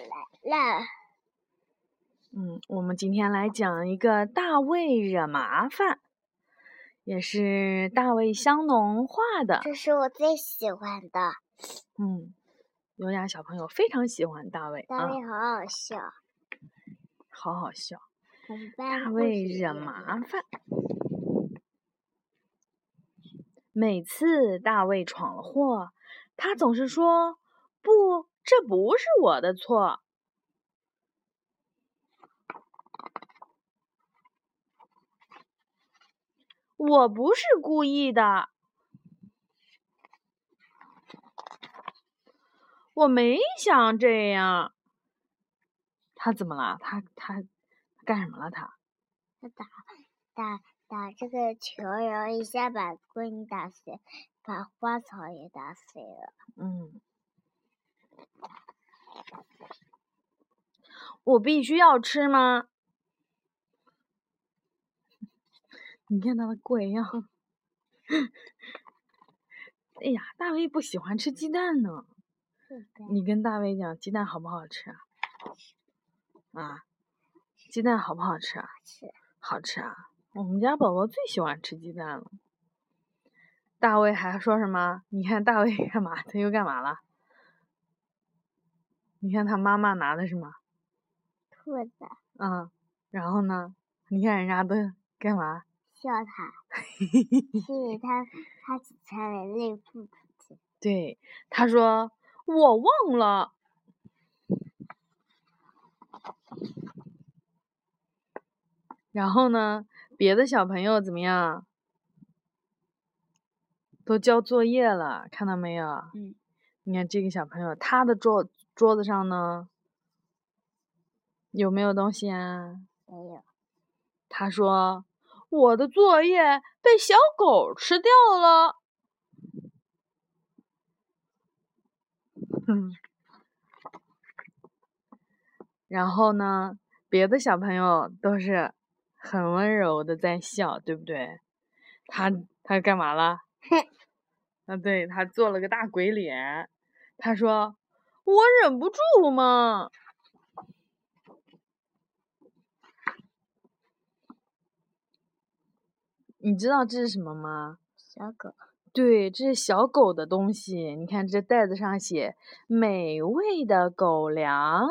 来了。嗯，我们今天来讲一个大卫惹麻烦，也是大卫香农画的。这是我最喜欢的。嗯，优雅小朋友非常喜欢大卫大卫好好笑，好好笑。大大卫惹麻烦。每次大卫闯了祸，他总是说：“不，这不是我的错。”我不是故意的，我没想这样。他怎么了？他他干什么了？他他打打打这个球，然后一下把闺女打碎，把花草也打碎了。嗯，我必须要吃吗？你看他的怪样。哎呀，大卫不喜欢吃鸡蛋呢。你跟大卫讲，鸡蛋好不好吃啊？啊，鸡蛋好不好吃啊？好吃啊！我们家宝宝最喜欢吃鸡蛋了。大卫还说什么？你看大卫干嘛？他又干嘛了？你看他妈妈拿的什么？兔子。嗯，然后呢？你看人家都干嘛？笑他，因为他他只穿了内裤出去。对，他说我忘了。然后呢，别的小朋友怎么样？都交作业了，看到没有？嗯。你看这个小朋友，他的桌桌子上呢，有没有东西啊？没有。他说。我的作业被小狗吃掉了。嗯 然后呢，别的小朋友都是很温柔的在笑，对不对？他他干嘛了？哼 啊，对他做了个大鬼脸。他说：“我忍不住嘛。”你知道这是什么吗？小狗。对，这是小狗的东西。你看这袋子上写“美味的狗粮”。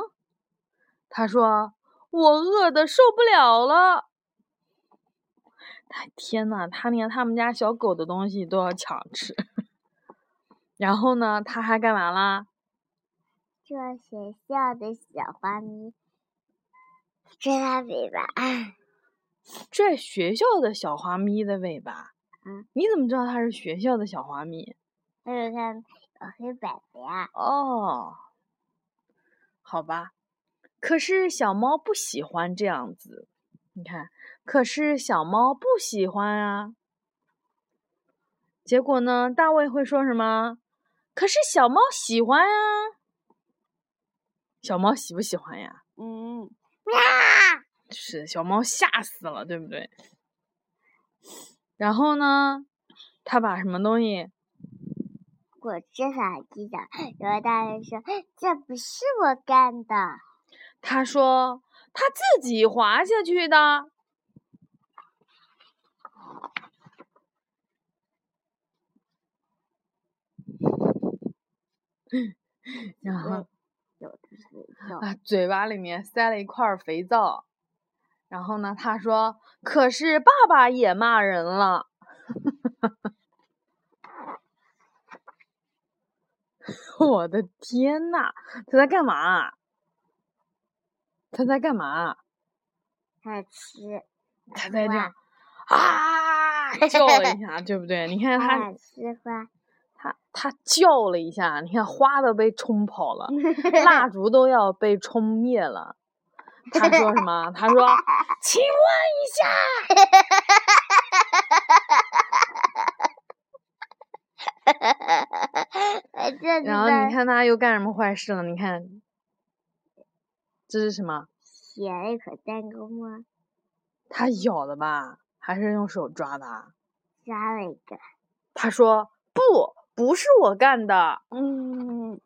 他说：“我饿的受不了了。”天呐，他连他们家小狗的东西都要抢吃。然后呢，他还干嘛啦？这学校的小花咪追它尾巴。这学校的小花咪的尾巴，嗯，你怎么知道它是学校的小花咪？那是看小黑板的呀。哦，好吧。可是小猫不喜欢这样子，你看，可是小猫不喜欢啊。结果呢，大卫会说什么？可是小猫喜欢啊。小猫喜不喜欢呀？嗯，喵。是小猫吓死了，对不对？然后呢，他把什么东西？果汁洒地的。然后大人说：“这不是我干的。”他说：“他自己滑下去的。”然后啊，嘴巴里面塞了一块肥皂。然后呢？他说：“可是爸爸也骂人了。”我的天呐，他在干嘛？他在干嘛？在吃。他在这样啊 叫了一 下，对不对？你看他吃花，他他叫了一下，你看花都被冲跑了，蜡烛都要被冲灭了。他说什么？他说：“请问一下。”然后你看他又干什么坏事了？你看，这是什么？写了一口蛋糕吗？他咬的吧？还是用手抓的？抓了一个。他说：“不，不是我干的。”嗯。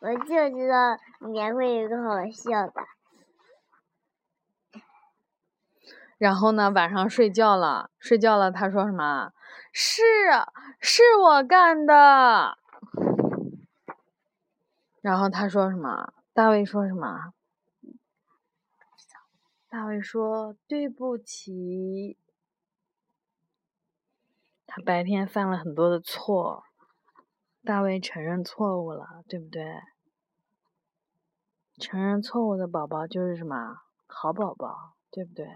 我就知道里面会有一个好笑的。然后呢，晚上睡觉了，睡觉了，他说什么？是，是我干的。然后他说什么？大卫说什么？大卫说对不起。他白天犯了很多的错，大卫承认错误了，对不对？承认错误的宝宝就是什么好宝宝，对不对？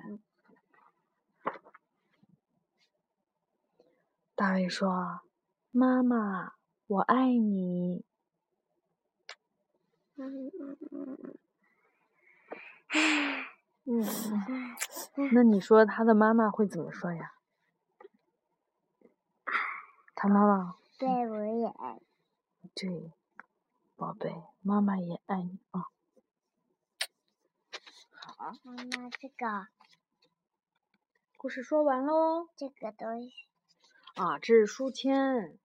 大卫说：“妈妈，我爱你。”嗯那你说他的妈妈会怎么说呀？他妈妈。对，我也爱。对，宝贝，妈妈也爱你啊。好，妈妈，这个故事说完喽。这个东西。啊，这是书签。